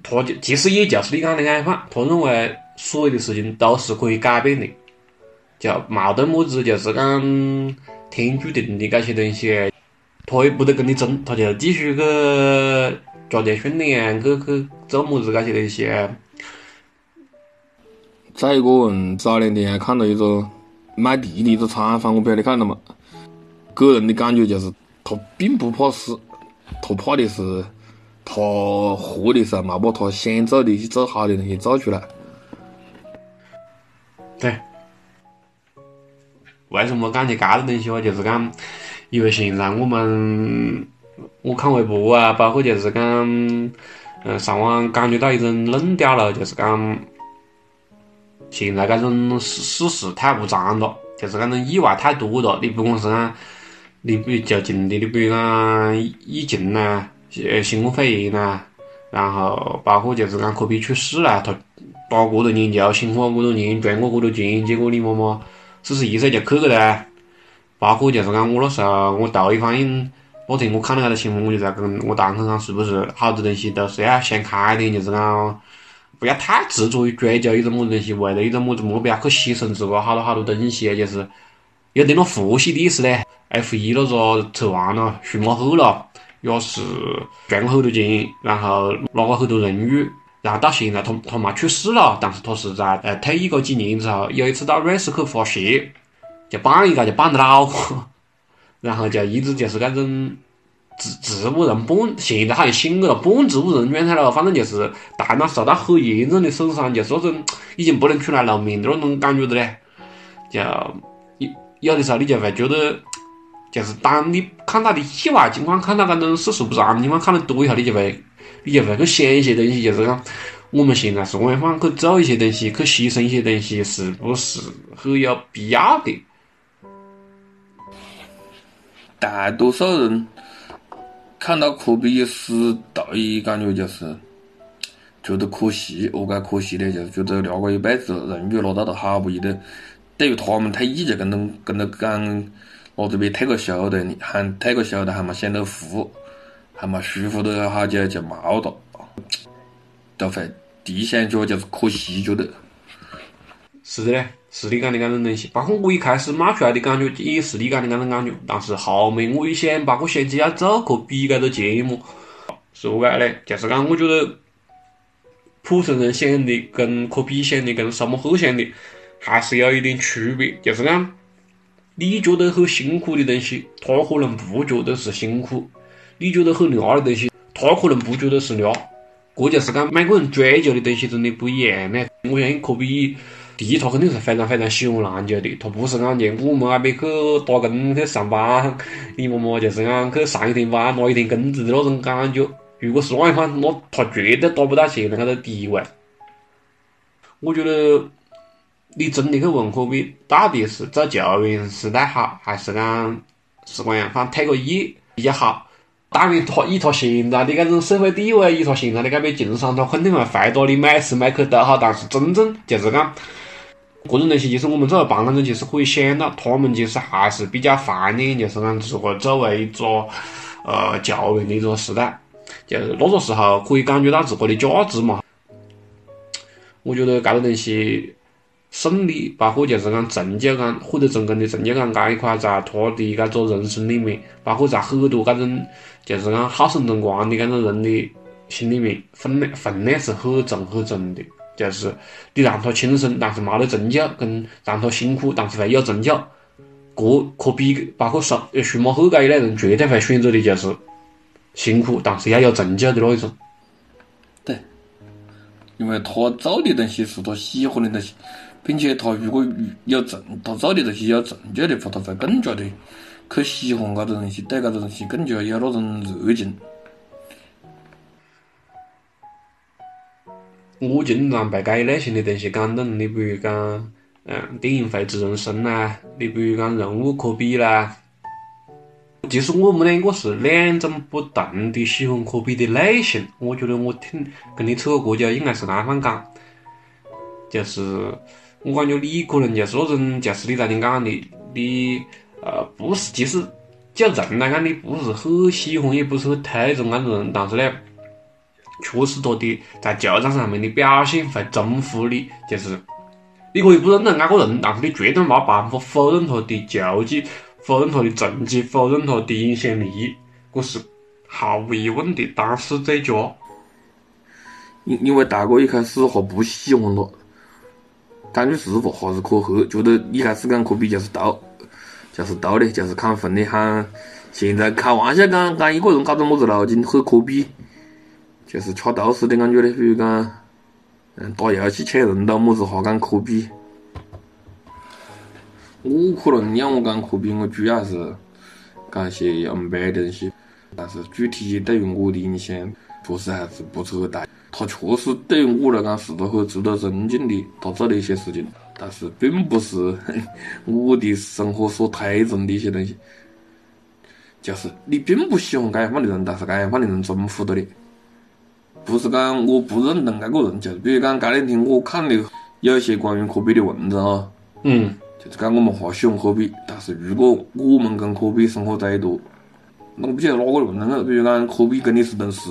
他就其实也就是你讲的安放，他认为所有的事情都是可以改变的，就冇得么子就是讲天注定的这些东西，他也不得跟你争，他就继续去加强训练，去去做么子这些东西。再一个早两天还看到一个卖地的一个采访，我不晓得你看到嘛？个人的感觉就是他并不怕死，他怕的是。他活的时候，没把他想做的、做好的东西做出来。对，为什么讲起这个东西话，就是讲，因为现在我们，我看微博啊，包括就是讲，嗯，上网感觉到一种论调了，就是讲，现在这种事事实太无常了，就是这种意外太多了。你不管是讲，你比如就近的，你比如讲疫情呐。呃，新冠肺炎呐，然后包括就是讲科比去世啦，他打过多年球，辛苦过多年，赚过过多钱，结果你妈妈四十一岁就去了包括就是讲我那时候，我头一反应，那天我看到那个新闻，我就在跟我堂客讲，是不是好多东西都是要想开点，就是讲不要太执着于追求一种么子东西，为了一种么子目标去牺牲自个好多好多东西，就是有点那佛系的意思嘞。F 一那个测完了，舒马赫了。也是赚过很多钱，然后拿过很多荣誉，然后到现在他他没去世了，但是他是在呃退役过几年之后，有一次到瑞士去滑雪，就绊一个就绊得脑壳，然后就一直就是那种植植物人半，现在好像醒了半植物人状态了，反正就是大脑受到很严重的损伤，就是那种已经不能出来露面的那种感觉的嘞，就有有的时候你就会觉得。就是当你看到的意外情况，看到搿种事实不常的情况看的多以后，你就会，你就会去想一些东西，就是讲，我们现在是往方去做一些东西，去牺牲一些东西，是不是很有必要的？大多数人看到科比死，第一感觉就是觉得可惜。何解可惜呢？就是觉得聊个一辈子，荣誉拿到都好不易的，对于他们退役就跟着跟着讲，我这边退个休的，喊退个休的还没享到福，还没舒服的好久就冇了。都会第一感觉就是可惜，觉得是的嘞，是你讲的搿种东西。包括我一开始骂出来的感觉也是你讲的搿种感觉，但是后面我一想，包括想起要做科比搿个节目，是何解嘞？就是讲我觉得普通人想的跟科比想的跟沙漠赫想的还是有一点区别。就是讲你觉得很辛苦的东西，他可能不觉得是辛苦；你觉得很累的东西，他可能不觉得是累。这就是讲每个人追求的东西真的不一样呢。我相信科比，第一他肯定是非常非常喜欢篮球的，他不是讲像我们那边去打工去上班，你妈妈就是讲去上一天班拿一天工资的那种感觉。如果是那样话，那他绝对达不到现在那个地位。我觉得你真的去问科比，到底是做球员时代好，还是讲是讲样，反正退个役比较好？当然，他以他现在的这种社会地位，以他现在的搿边情商，他肯定会回答你每时每刻都好。但是真正就是讲，各种东西，其实我们作为旁观者，其实可以想到，他们其实还是比较怀念，就是讲这个作为一个呃球员的一个时代，就是那个时候可以感觉到自个的价值嘛。我觉得搿个东西。胜利，包括就是讲成就感，获得成功的成就感，这一块在他的这个人生里面，包括在很多这种就是讲好生争光的这种人的心里面，分量分量是很重很重的。就是你让他轻松，但是没得成就；跟让他辛苦，但是会有成就。这可比，包括说舒马赫这一类人，绝对会选择的就是辛苦，但是要有成就的那一种。对，因为他做的东西是他喜欢的东西。并且他如果有成，他做的东西有成就的话，他会更加的去喜欢搿个东西，对搿个东西更加有那种热情。我经常被这一类型的东西感动，你比如讲，嗯，电影《绘制人生》啦，你比如讲人物科比啦。其实我们两个是两种不同的喜欢科比的类型。我觉得我听跟你扯过家，应该是那样讲，就是。我感觉你可能就是那种，就是你刚才讲的，你呃不是，其实就人来讲，你不是很喜欢，也不是很推崇那种人，但是呢，确实他的在球场上面的表现会征服你，就是你可以不认同那个人，但是你绝对没办法否认他的球技，否认他的成绩，否认他的影响力，这是毫无疑问的，当世最佳。因因为大哥一开始还不喜欢他。感觉是否还是可黑？觉得一开始讲科比就是逗，就是逗的，就是看分的喊。现在开玩笑讲讲一个人搞种么子路径很可比，就是吃豆似的感觉的。比如讲，嗯，打游戏抢人头么子话讲科比。我可能让我讲科比，我主要是讲些 NBA 的东西，但是具体对于我的影响，确实还是不是很大。他确实对于我来讲是个很值得尊敬的，他做的一些事情，但是并不是 我的生活所推崇的一些东西。就是你并不喜欢这样方的人，但是这样方的人征服了你。不是讲我不认同这个人，就是比如讲这两天我看的有一些关于科比的文章啊，嗯，就是讲我们话喜欢科比，但是如果我们跟科比生活在一坨，那我不晓得哪个论呢？比如讲科比跟你是同事。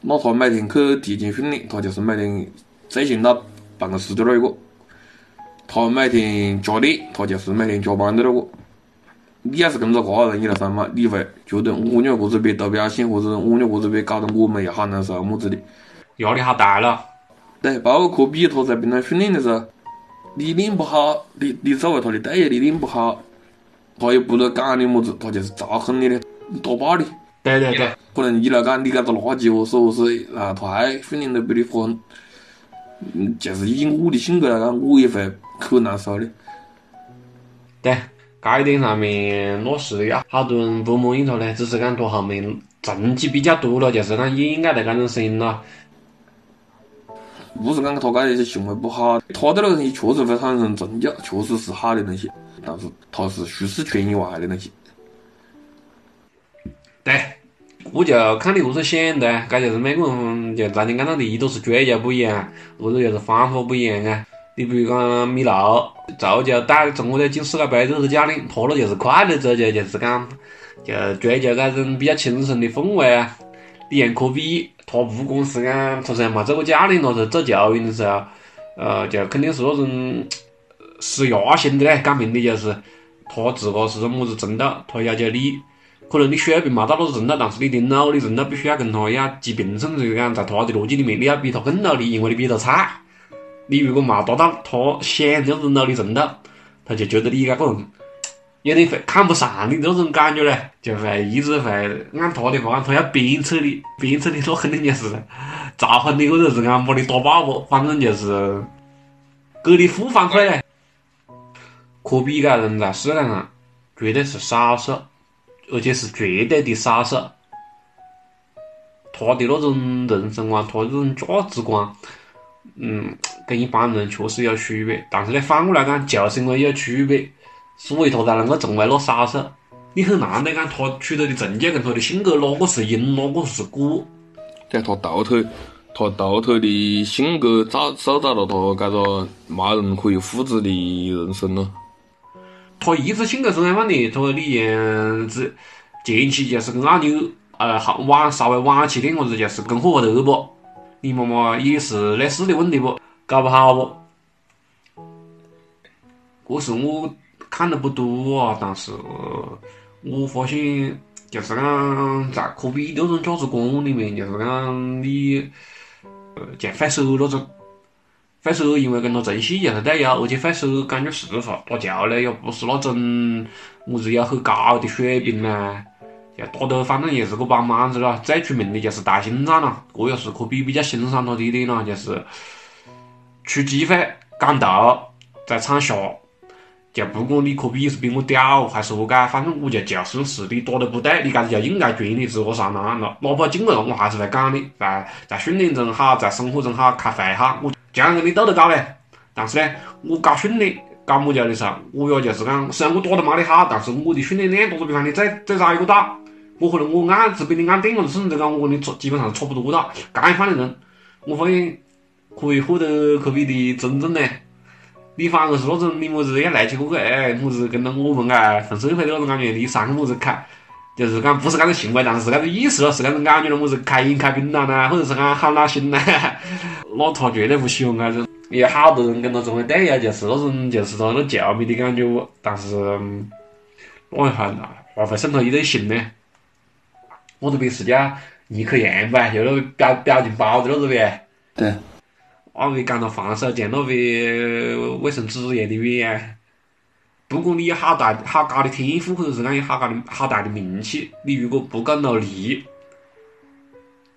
那他每天去提前训练，他就是每天最先到办公室的那一个。他每天加练，他就是每天加班的那个。你要是跟着个人一来上班，你会觉得我鸟个子别都表现，或者我鸟个子别搞得我们也好难受么子的，压力好大了。对，包括科比他在平常训练的时候，你练不好，你你作为他的队友，你练不好，他也不得讲你么子，他就是嘲讽你的，打爆你。对对对，可能你来讲，你搿个垃圾我，是不是？啊，他还训练得比你狠，嗯，就是以我的性格来讲，我也会很难受的。对，这一点上面落实的要好多人不满意他嘞，只是讲他后面成绩比较多了，就是讲也应该得搿种声音了。不是讲他搿些行为不好，他对那个东西确实会产生成就，确实是好的东西，但是他是舒适圈以外的东西。对，我就看你何是想的，搿就是每个人就像你讲到的，一都是追求不一样，或者就是方法不一样啊。你比如讲米露，足球带中国队进世界杯都是教练，他那就是快乐足球，就是讲就追求搿种比较轻松的氛围啊。你像科比，他不光是讲他虽然没做过教练咯，是做球员的时候，呃，就肯定是那种施压型的嘞，讲明的就是他自个是么子程度，他要求你。可能你水平没到那个程度，但是你的努力程度必须要跟他要齐平，甚至于讲在他的逻辑里面，你要比他更努力，因为你比他菜。你如果没达到他想的那种努力程度，他就觉得你这个人有点会看不上你那种感觉嘞，就会一直会按他的话，他要鞭策你，鞭策你，那肯定就是嘲讽你，或者是讲把你打爆不，反正就是给你负反馈嘞。科比这个人在世界上绝对是少数。而且是绝对的杀手，他的那种人生观，他这种价值观，嗯，跟一般人确实有区别。但是呢，反过来讲，就是因为有区别，所以他才能够成为那杀手。你很难的讲，他取得的成就跟他的性格哪个是因，哪个是果。对，他独特，他独特的性格造塑造了他这个没人可以复制的人生咯。他一直性格是安放的，他你像子前期就是跟阿牛，呃，好晚稍微晚期点，或者就是跟霍华德不，你妈妈也是类似的问题不，搞不好不。这是我看的不多啊，但是我发现就是讲在科比那种价值观里面，就是讲你，呃，像费舍那种。费舍因为跟他成绩就是队友，而且费舍感觉是说打球嘞，也不是那种么子有很高的水平呢，就打得反正也是个帮忙子了。最出名的就是大心脏了，这也是科比比较欣赏他的一点了，就是出机会赶到在场下，就不管你科比是比我屌还是何解，反正我就就事论事，你打得不对，你搿子就应该劝你自个上篮了，哪怕进了我还是会讲你，在在训练中好，在生活中好，开会好，我。这样跟你斗得高嘞，但是呢，我搞训练、搞么家伙的时候，我也就是讲，虽然我打得没你好，但是我的训练量打得比方你再再早一个大，我可能我按是比你按点子，甚至讲我跟你差基本上是差不多大。这样放的人，我发现可以获得科比的尊重呢。你反而是那种你么子要来起个个哎，么子跟到我们啊混社会的那种感觉，你上个么子开，就是讲不是搿种行为，但是搿种意思咯，是搿种感觉咯，么子开饮开槟榔呐，或者是讲喊哪心呐。那他绝对不喜欢那种，有好多人跟他成为队友，就是那种就是说那球迷的感觉。但是，我一下还会渗透一对心呢。我这边是叫尼克杨呗，就那个表表情包的那个呗。对。那边讲到防守，像那边卫生纸一样的远。不管你有好大好高的天赋，或者是讲有好高的好大的名气，你如果不够努力。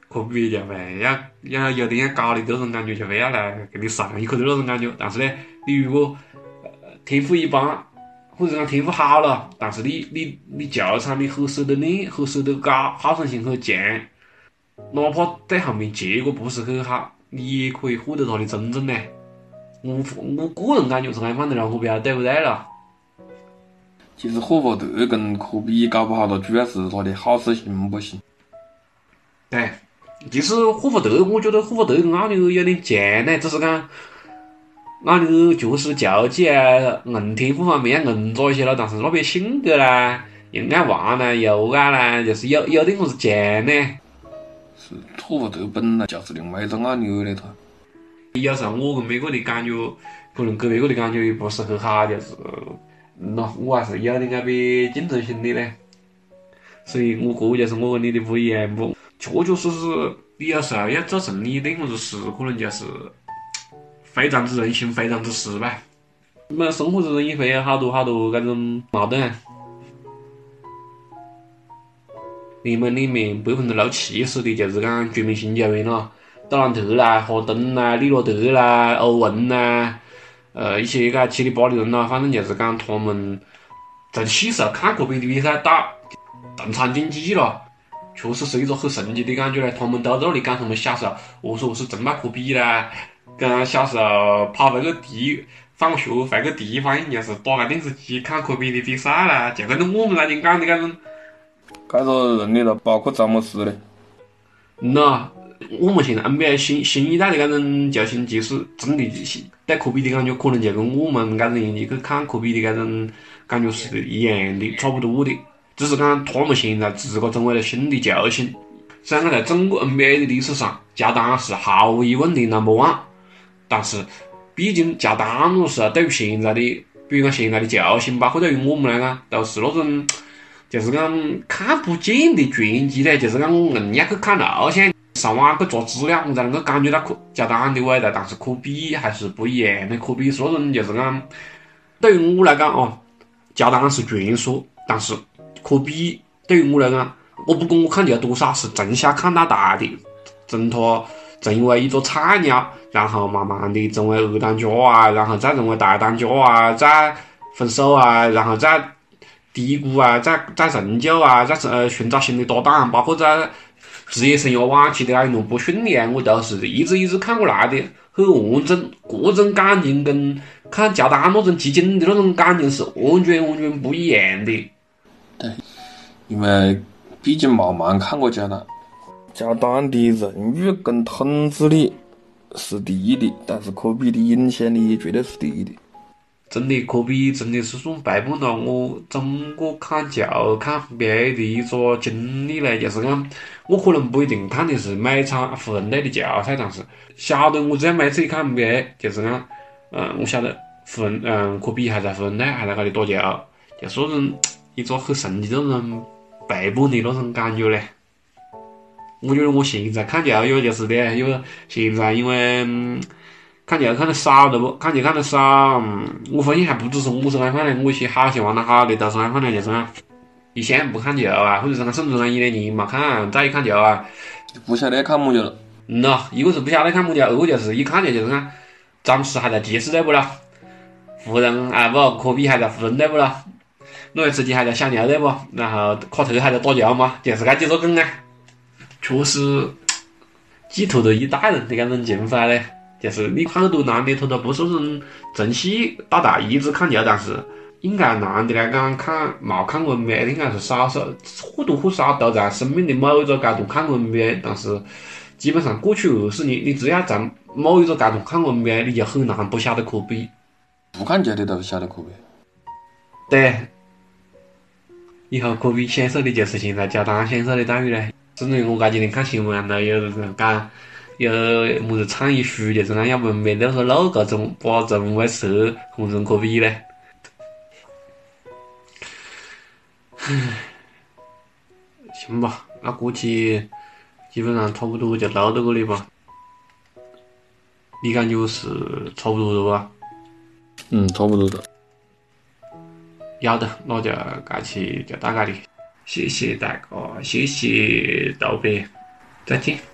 科比就会要要有点要高的这种感觉，就会要来给你上一课的那种感觉。但是呢，你如果天赋一般，或者讲天赋好了，但是你你你球场你很舍得练，很舍得搞，好胜心很强，哪怕对后面结果不是很好，你也可以获得他的尊重呢。我我个人感觉是这样的了，我不晓得对不对了。其实霍华德跟科比搞不好，了主要是他的好胜心不行。对。其实霍华德，我觉得霍华德跟阿牛有点像呢，只是讲阿牛确实球技啊、硬天赋方面要硬抓一些了，但是那边性格啦、又爱玩啦、又爱啦，就是有有点么子像呢。是霍华德本来就是另外一种阿牛的他。有时候我跟别个的感觉，可能跟别个的感觉也不是很好，就是喏，我还是有点那边竞争心理的。所以我这就是我跟你的不一样不。确确实实，你有时候要做成一点么子事，可能就是非常之人性，非常之失败。我们生活中也会有好多好多搿种矛盾。联盟里面百分之六七十的就是讲全明星球员咯，杜兰特啦、哈登啦、利罗德啦、欧文啦，呃，一些个七里八里人啦，反正就是讲他们从细时候看过别的比赛打，动产经济了。确实是一个很神奇的感觉嘞！他们都在那里讲他们小时候，我说我是崇拜科比啦，跟小时候跑那个地，放学换个地方，就是打开电视机看科比的比赛啦，就跟着我们那天讲的那种。该说认的了，包括詹姆斯的。嗯呐，我们现在 NBA 新新一代的那种球星，其实真的对科比的感觉，可能就跟我们那种年纪去看科比的那种感觉是一样的，差不多的。只是讲他们现在自个成为了新的球星。虽然讲在整个 NBA 的历史上，乔丹是毫无疑问的 number one，但是毕竟乔丹那时候对于现在的，比如讲现在的球星，包括对于我们来讲，都是那种就是讲看不见的传奇嘞，就是讲硬要去看录像，上网去查资料，我才能够感觉到科乔丹的伟大。但是科比还是不一样的，科比是那种就是讲，对于我来讲哦，乔丹是传说，但是科比对于我来讲。我不管我看球多少，是从小看到大的，从他成为一个菜鸟，然后慢慢的成为二当家啊，然后再成为大当家啊，再分手啊，然后再低谷啊，再再成就啊，再呃寻找新的搭档，包括在职业生涯晚期的那一路不顺利啊，我都是一直一直看过来的，很完整。这种感情跟看乔丹那种集锦的那种感情是完全完全不一样的。对，因为。毕竟慢慢看过乔丹，乔丹的荣誉跟统治力是第一的，但是科比的影响力绝对是第一的。真的，科比真的是算陪伴了我整个看球、看 NBA 的一个经历嘞。就是讲，我可能不一定看的是每场湖人队的球赛，但是晓得我只要每次一看 NBA，就是讲，嗯，我晓得湖人，嗯，科比还在湖人队，还在那里打球，就是那种一个很神奇的那种。陪伴的那种感觉嘞，我觉得我现在看球有就是的，有现在因为看球看的少了不，看球看的少，我发现还不只是我是爱看的，我一些好些玩的好的都是爱看的，就是讲一向不看球啊，或者是讲甚至讲一两年没看，再一看球啊，不晓得看么球了。嗯呐，一个是不晓得看么球，二个就是一看球就是看詹姆斯还在骑士队不啦？湖人啊不，科比还在湖人队不啦？诺维茨基还在小牛队不？然后卡特还在打球嘛？就是这几个梗啊，确实寄托着一代人的那种情怀嘞。就是你很多男的，他都不是那种从小到大一直看球，但是应该男的来讲看没看过 NBA 应该是少数，或多或少都在生命的某一个阶段看过 NBA。但是基本上过去二十年，你只要在某一个阶段看过 NBA，你就很难不晓得科比。不看球的都晓得科比。对。以后科比享受的就是现在乔丹享受的待遇嘞。甚至于我今天看新闻都，有人讲有么子倡议书，就是讲要不没那个 logo 中把中卫设换成科比嘞。唉，行吧，那估计基本上差不多就到这里吧。你感觉是差不多的吧？嗯，差不多的。要得，那就这期就到这里，谢谢大家，谢谢道别，再见。